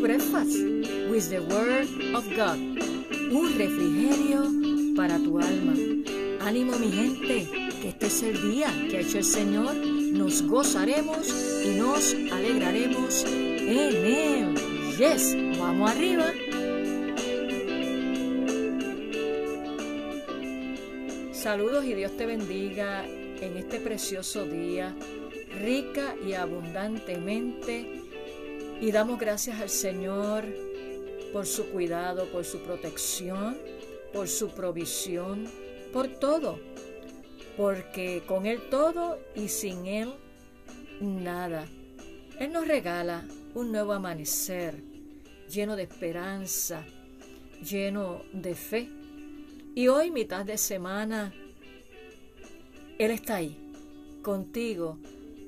Breakfast with the Word of God. Un refrigerio para tu alma. Ánimo mi gente, que este es el día que ha hecho el Señor. Nos gozaremos y nos alegraremos en Él. Yes, vamos arriba. Saludos y Dios te bendiga en este precioso día, rica y abundantemente. Y damos gracias al Señor por su cuidado, por su protección, por su provisión, por todo. Porque con Él todo y sin Él nada. Él nos regala un nuevo amanecer lleno de esperanza, lleno de fe y hoy, mitad de semana, Él está ahí, contigo,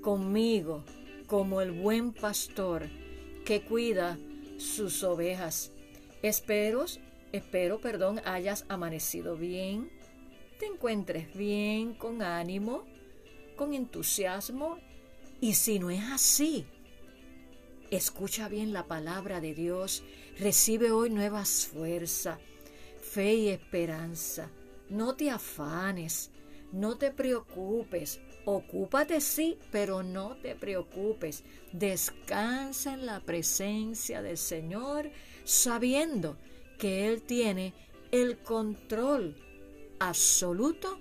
conmigo, como el buen pastor que cuida sus ovejas. Espero, espero, perdón, hayas amanecido bien, te encuentres bien, con ánimo, con entusiasmo. Y si no es así, escucha bien la palabra de Dios, recibe hoy nuevas fuerzas fe y esperanza. No te afanes, no te preocupes. Ocúpate sí, pero no te preocupes. Descansa en la presencia del Señor, sabiendo que Él tiene el control absoluto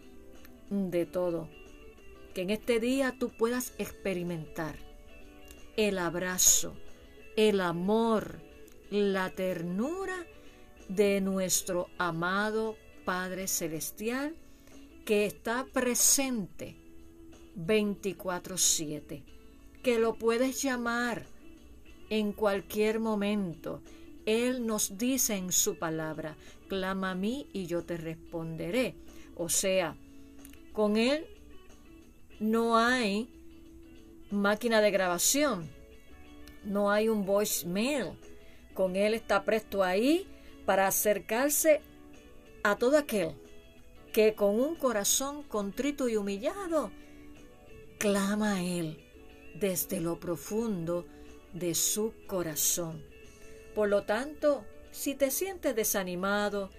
de todo. Que en este día tú puedas experimentar el abrazo, el amor, la ternura de nuestro amado Padre Celestial que está presente 24/7, que lo puedes llamar en cualquier momento. Él nos dice en su palabra, clama a mí y yo te responderé. O sea, con Él no hay máquina de grabación, no hay un voicemail. Con Él está presto ahí para acercarse a todo aquel que con un corazón contrito y humillado clama a Él desde lo profundo de su corazón. Por lo tanto, si te sientes desanimado,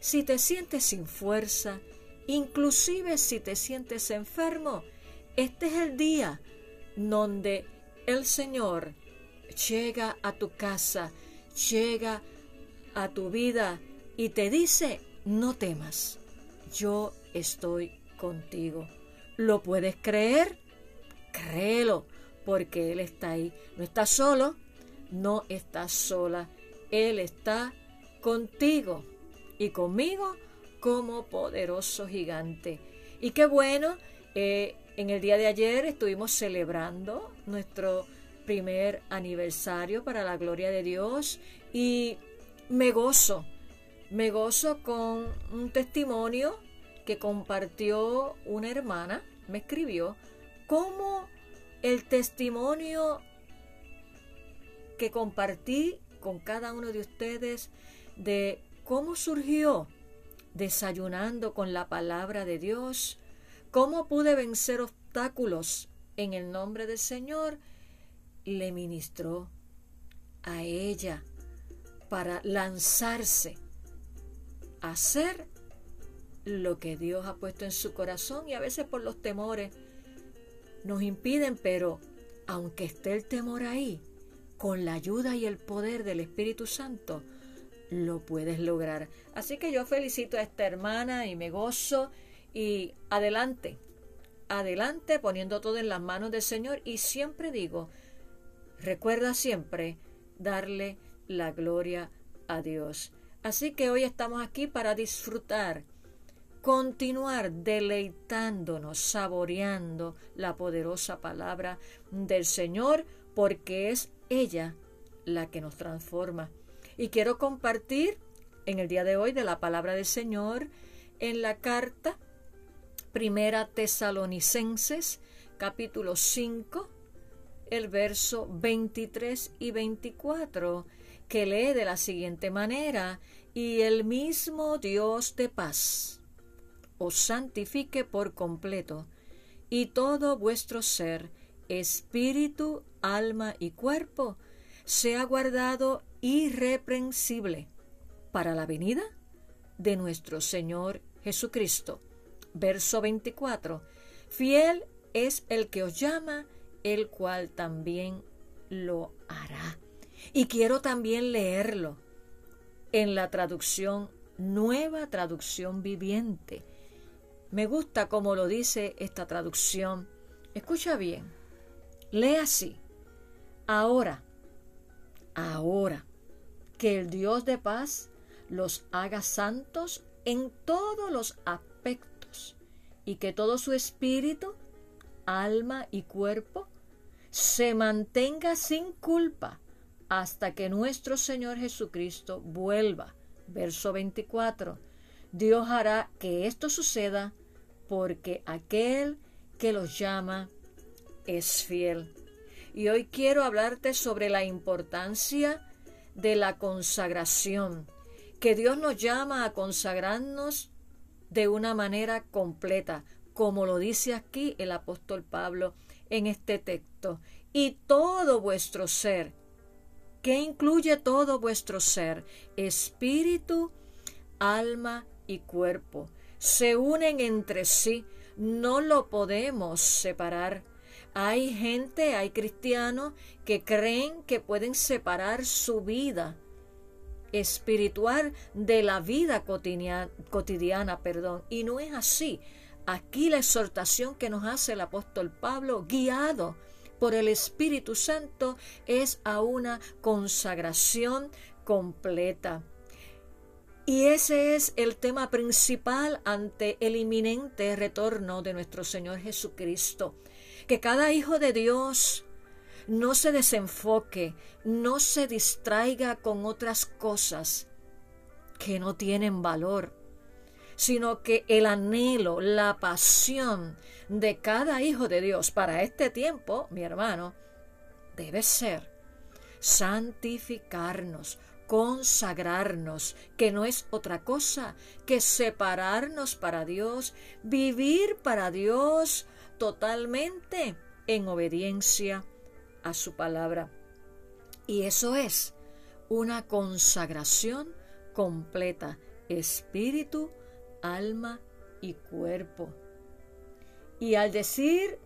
si te sientes sin fuerza, inclusive si te sientes enfermo, este es el día donde el Señor llega a tu casa, llega a tu vida y te dice, no temas, yo estoy contigo. ¿Lo puedes creer? Créelo, porque Él está ahí. No estás solo, no estás sola. Él está contigo y conmigo como poderoso gigante. Y qué bueno, eh, en el día de ayer estuvimos celebrando nuestro primer aniversario para la gloria de Dios y me gozo, me gozo con un testimonio que compartió una hermana, me escribió, cómo el testimonio que compartí con cada uno de ustedes de cómo surgió desayunando con la palabra de Dios, cómo pude vencer obstáculos en el nombre del Señor, le ministró a ella para lanzarse a hacer lo que Dios ha puesto en su corazón y a veces por los temores nos impiden, pero aunque esté el temor ahí, con la ayuda y el poder del Espíritu Santo, lo puedes lograr. Así que yo felicito a esta hermana y me gozo y adelante, adelante poniendo todo en las manos del Señor y siempre digo, recuerda siempre darle la gloria a Dios. Así que hoy estamos aquí para disfrutar, continuar deleitándonos, saboreando la poderosa palabra del Señor, porque es ella la que nos transforma. Y quiero compartir en el día de hoy de la palabra del Señor en la carta Primera Tesalonicenses, capítulo 5, el verso 23 y 24 que lee de la siguiente manera, y el mismo Dios de paz os santifique por completo, y todo vuestro ser, espíritu, alma y cuerpo, sea guardado irreprensible para la venida de nuestro Señor Jesucristo. Verso 24. Fiel es el que os llama, el cual también lo hará. Y quiero también leerlo en la traducción, nueva traducción viviente. Me gusta como lo dice esta traducción. Escucha bien. Lee así. Ahora, ahora, que el Dios de paz los haga santos en todos los aspectos y que todo su espíritu, alma y cuerpo se mantenga sin culpa hasta que nuestro Señor Jesucristo vuelva. Verso 24. Dios hará que esto suceda porque aquel que los llama es fiel. Y hoy quiero hablarte sobre la importancia de la consagración, que Dios nos llama a consagrarnos de una manera completa, como lo dice aquí el apóstol Pablo en este texto. Y todo vuestro ser, que incluye todo vuestro ser, espíritu, alma y cuerpo, se unen entre sí, no lo podemos separar. Hay gente, hay cristianos que creen que pueden separar su vida espiritual de la vida cotidiana, perdón, y no es así. Aquí la exhortación que nos hace el apóstol Pablo, guiado por el Espíritu Santo, es a una consagración completa. Y ese es el tema principal ante el inminente retorno de nuestro Señor Jesucristo. Que cada hijo de Dios no se desenfoque, no se distraiga con otras cosas que no tienen valor, sino que el anhelo, la pasión de cada hijo de Dios para este tiempo, mi hermano, debe ser santificarnos, consagrarnos, que no es otra cosa que separarnos para Dios, vivir para Dios totalmente en obediencia a su palabra. Y eso es una consagración completa, espíritu, alma y cuerpo. Y al decir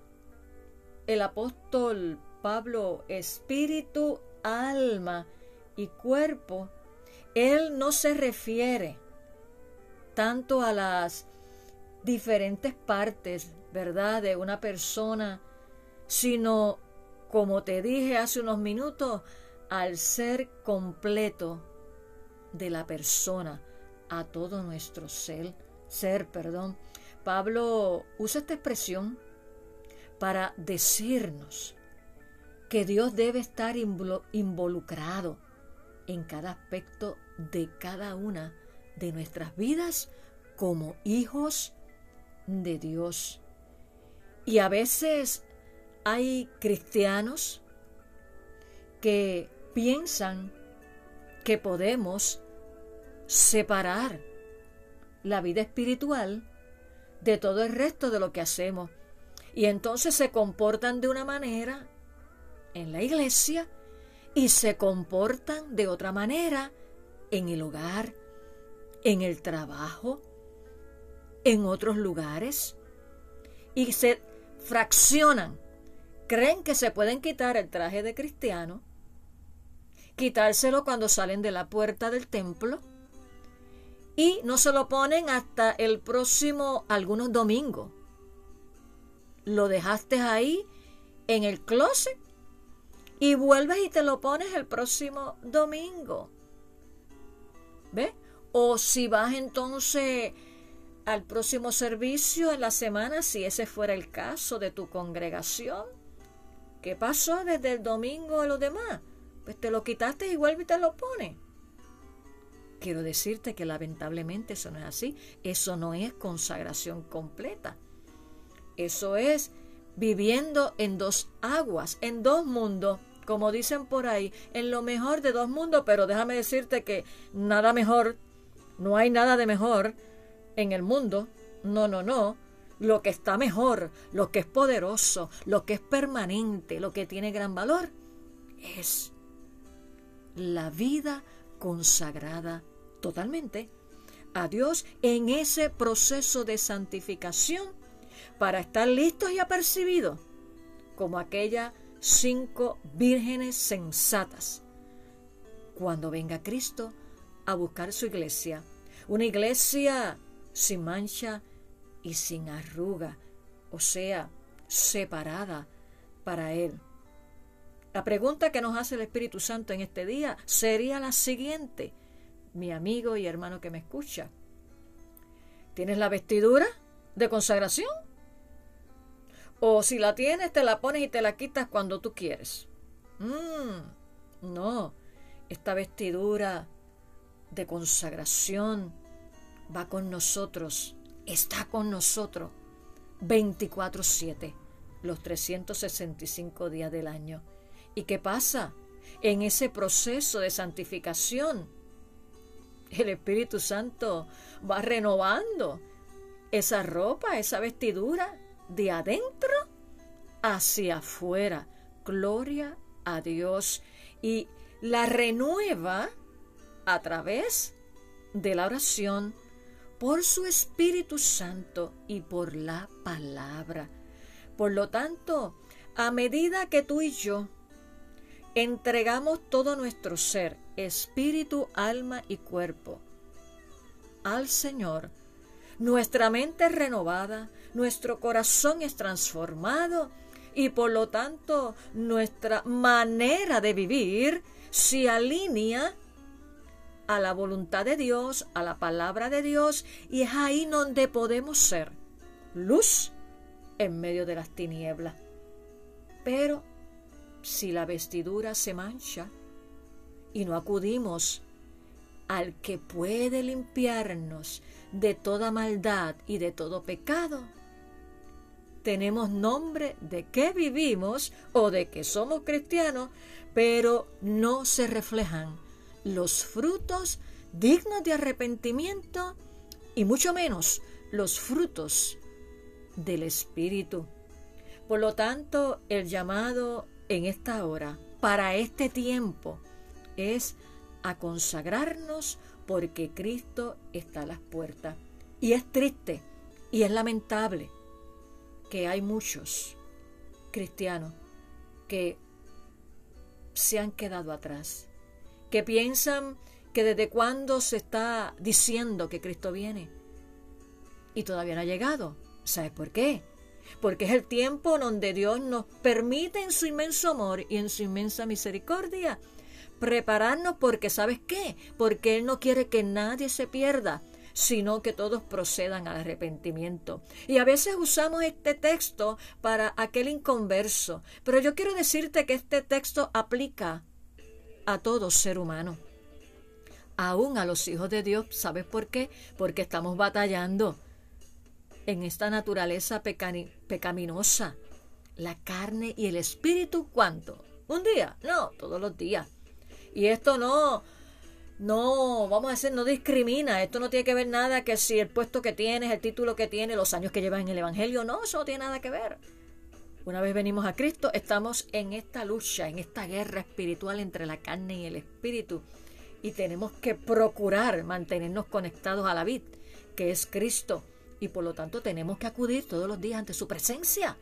el apóstol Pablo, espíritu, alma y cuerpo, él no se refiere tanto a las diferentes partes, ¿verdad?, de una persona, sino como te dije hace unos minutos, al ser completo de la persona, a todo nuestro ser, ser, perdón. Pablo usa esta expresión para decirnos que Dios debe estar involucrado en cada aspecto de cada una de nuestras vidas como hijos de Dios. Y a veces hay cristianos que piensan que podemos separar la vida espiritual de todo el resto de lo que hacemos. Y entonces se comportan de una manera en la iglesia y se comportan de otra manera en el hogar, en el trabajo, en otros lugares. Y se fraccionan creen que se pueden quitar el traje de cristiano, quitárselo cuando salen de la puerta del templo y no se lo ponen hasta el próximo, algunos domingos. Lo dejaste ahí en el closet y vuelves y te lo pones el próximo domingo. ¿Ves? O si vas entonces al próximo servicio en la semana, si ese fuera el caso de tu congregación, ¿Qué pasó desde el domingo a los demás? Pues te lo quitaste y vuelve y te lo pone. Quiero decirte que lamentablemente eso no es así. Eso no es consagración completa. Eso es viviendo en dos aguas, en dos mundos, como dicen por ahí, en lo mejor de dos mundos, pero déjame decirte que nada mejor, no hay nada de mejor en el mundo. No, no, no. lo que está mejor, lo que es poderoso, lo que es permanente, lo que tiene gran valor, es la vida consagrada totalmente a Dios en ese proceso de santificación para estar listos y apercibidos como aquellas cinco vírgenes sensatas cuando venga Cristo a buscar su iglesia, una iglesia sin mancha y sin arruga, o sea, separada para Él. La pregunta que nos hace el Espíritu Santo en este día sería la siguiente, mi amigo y hermano que me escucha. ¿Tienes la vestidura de consagración? O si la tienes, te la pones y te la quitas cuando tú quieres. Mm, no, esta vestidura de consagración va con nosotros, está con nosotros 24/7, los 365 días del año. ¿Y qué pasa? En ese proceso de santificación, el Espíritu Santo va renovando esa ropa, esa vestidura de adentro hacia afuera. Gloria a Dios. Y la renueva a través de la oración por su Espíritu Santo y por la palabra. Por lo tanto, a medida que tú y yo entregamos todo nuestro ser, espíritu, alma y cuerpo al Señor, nuestra mente es renovada, nuestro corazón es transformado y por lo tanto nuestra manera de vivir se alinea a la voluntad de Dios, a la palabra de Dios, y es ahí donde podemos ser luz en medio de las tinieblas. Pero si la vestidura se mancha y no acudimos al que puede limpiarnos de toda maldad y de todo pecado, tenemos nombre de que vivimos o de que somos cristianos, pero no se reflejan los frutos dignos de arrepentimiento y mucho menos los frutos del Espíritu. Por lo tanto, el llamado en esta hora, para este tiempo, es a consagrarnos porque Cristo está a las puertas. Y es triste y es lamentable que hay muchos cristianos que se han quedado atrás, que piensan que desde cuándo se está diciendo que Cristo viene y todavía no ha llegado. ¿Sabes por qué? Porque es el tiempo donde Dios nos permite en su inmenso amor y en su inmensa misericordia prepararnos porque ¿sabes qué? Porque Él no quiere que nadie se pierda, sino que todos procedan al arrepentimiento. Y a veces usamos este texto para aquel inconverso, pero yo quiero decirte que este texto aplica a todo ser humano, aún a los hijos de Dios. ¿Sabes por qué? Porque estamos batallando en esta naturaleza pecaminosa. La carne y el espíritu, ¿cuánto? ¿Un día? No, todos los días. Y esto no, no, vamos a decir, no discrimina. Esto no tiene que ver nada que si el puesto que tienes, el título que tienes, los años que llevas en el Evangelio. No, eso no tiene nada que ver. Una vez venimos a Cristo, estamos en esta lucha, en esta guerra espiritual entre la carne y el espíritu. Y tenemos que procurar mantenernos conectados a la vid, que es Cristo. Y por lo tanto tenemos que acudir todos los días ante su presencia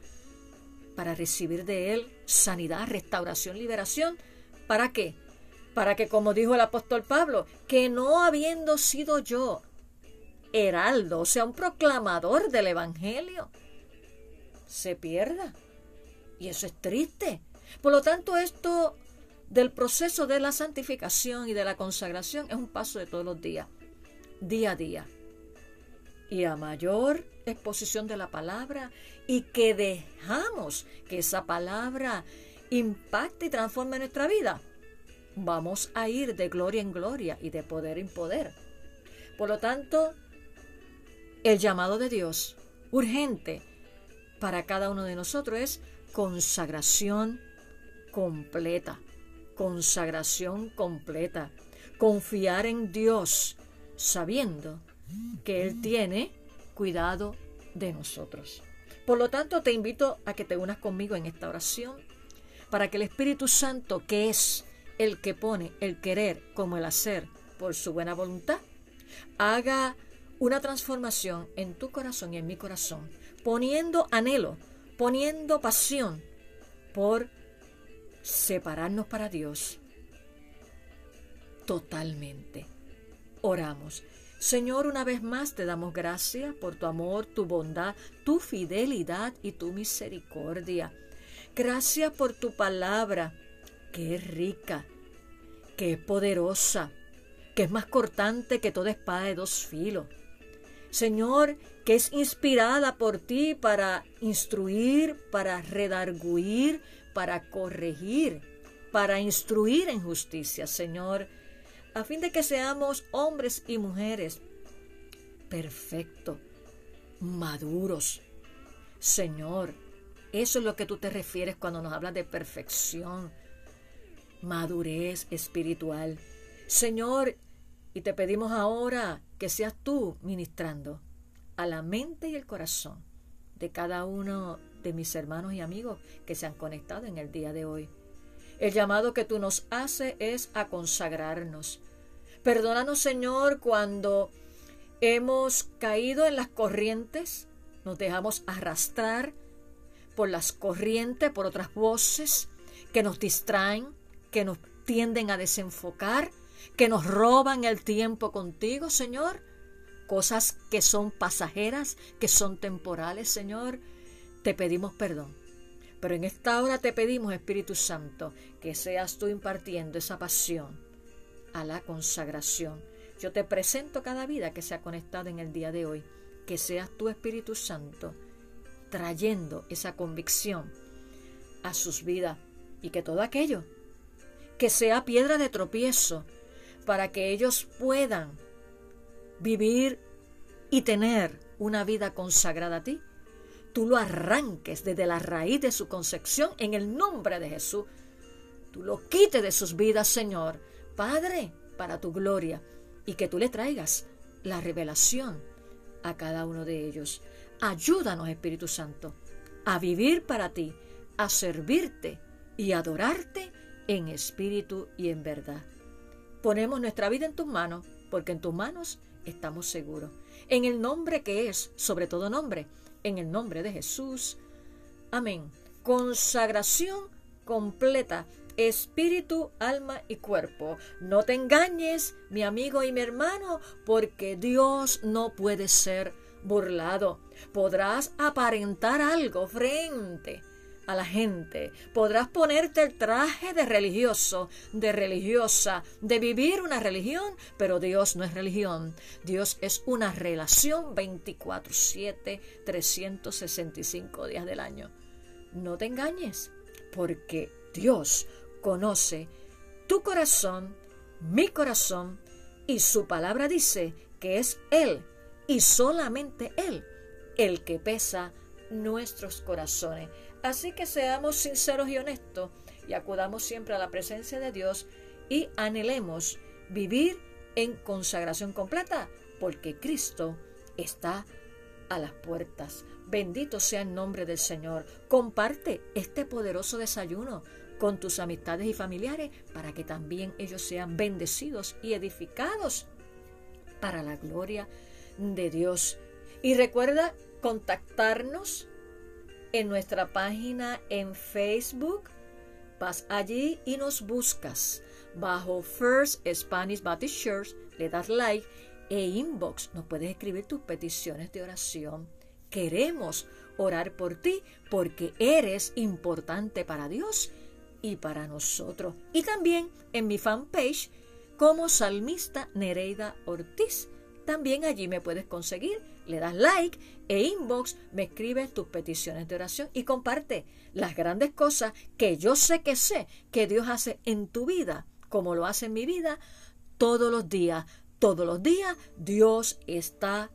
para recibir de Él sanidad, restauración, liberación. ¿Para qué? Para que, como dijo el apóstol Pablo, que no habiendo sido yo heraldo, o sea, un proclamador del Evangelio, se pierda. Y eso es triste. Por lo tanto, esto del proceso de la santificación y de la consagración es un paso de todos los días, día a día. Y a mayor exposición de la palabra y que dejamos que esa palabra impacte y transforme nuestra vida, vamos a ir de gloria en gloria y de poder en poder. Por lo tanto, el llamado de Dios urgente para cada uno de nosotros es consagración completa, consagración completa, confiar en Dios sabiendo que Él tiene cuidado de nosotros. Por lo tanto, te invito a que te unas conmigo en esta oración para que el Espíritu Santo, que es el que pone el querer como el hacer por su buena voluntad, haga una transformación en tu corazón y en mi corazón, poniendo anhelo, poniendo pasión por separarnos para Dios totalmente. Oramos. Señor, una vez más te damos gracias por tu amor, tu bondad, tu fidelidad y tu misericordia. Gracias por tu palabra, que es rica, que es poderosa, que es más cortante que toda espada de dos filos. Señor, que es inspirada por ti para instruir, para redarguir, para corregir, para instruir en justicia, Señor a fin de que seamos hombres y mujeres perfectos, maduros. Señor, eso es lo que tú te refieres cuando nos hablas de perfección, madurez espiritual. Señor, y te pedimos ahora que seas tú ministrando a la mente y el corazón de cada uno de mis hermanos y amigos que se han conectado en el día de hoy. El llamado que tú nos haces es a consagrarnos. Perdónanos, Señor, cuando hemos caído en las corrientes, nos dejamos arrastrar por las corrientes, por otras voces que nos distraen, que nos tienden a desenfocar, que nos roban el tiempo contigo, Señor. Cosas que son pasajeras, que son temporales, Señor. Te pedimos perdón. Pero en esta hora te pedimos, Espíritu Santo, que seas tú impartiendo esa pasión a la consagración. Yo te presento cada vida que se ha conectado en el día de hoy, que seas tu Espíritu Santo trayendo esa convicción a sus vidas y que todo aquello que sea piedra de tropiezo para que ellos puedan vivir y tener una vida consagrada a ti, tú lo arranques desde la raíz de su concepción en el nombre de Jesús. Tú lo quites de sus vidas, Señor. Padre, para tu gloria, y que tú le traigas la revelación a cada uno de ellos. Ayúdanos, Espíritu Santo, a vivir para ti, a servirte y adorarte en espíritu y en verdad. Ponemos nuestra vida en tus manos, porque en tus manos estamos seguros. En el nombre que es, sobre todo nombre, en el nombre de Jesús. Amén. Consagración completa, espíritu, alma y cuerpo. No te engañes, mi amigo y mi hermano, porque Dios no puede ser burlado. Podrás aparentar algo frente a la gente. Podrás ponerte el traje de religioso, de religiosa, de vivir una religión, pero Dios no es religión. Dios es una relación 24/7, 365 días del año. No te engañes, porque Dios conoce tu corazón, mi corazón, y su palabra dice que es Él y solamente Él el que pesa nuestros corazones. Así que seamos sinceros y honestos y acudamos siempre a la presencia de Dios y anhelemos vivir en consagración completa, porque Cristo está a las puertas. Bendito sea el nombre del Señor. Comparte este poderoso desayuno con tus amistades y familiares para que también ellos sean bendecidos y edificados para la gloria de Dios. Y recuerda contactarnos en nuestra página en Facebook. Vas allí y nos buscas bajo First Spanish Baptist Church, le das like e inbox. Nos puedes escribir tus peticiones de oración. Queremos orar por ti porque eres importante para Dios y para nosotros. Y también en mi fanpage como salmista Nereida Ortiz. También allí me puedes conseguir le das like e inbox, me escribes tus peticiones de oración y comparte las grandes cosas que yo sé que sé que Dios hace en tu vida, como lo hace en mi vida, todos los días. Todos los días Dios está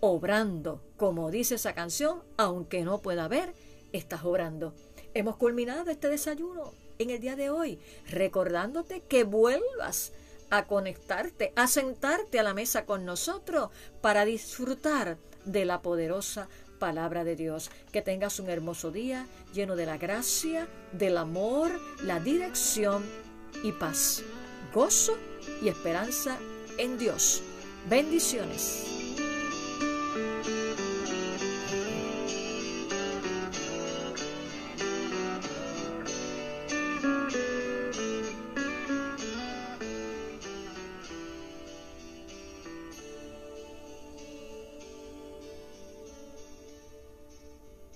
obrando. Como dice esa canción, aunque no pueda ver, estás obrando. Hemos culminado este desayuno en el día de hoy, recordándote que vuelvas a conectarte, a sentarte a la mesa con nosotros para disfrutar de la poderosa palabra de Dios. Que tengas un hermoso día lleno de la gracia, del amor, la dirección y paz, gozo y esperanza en Dios. Bendiciones.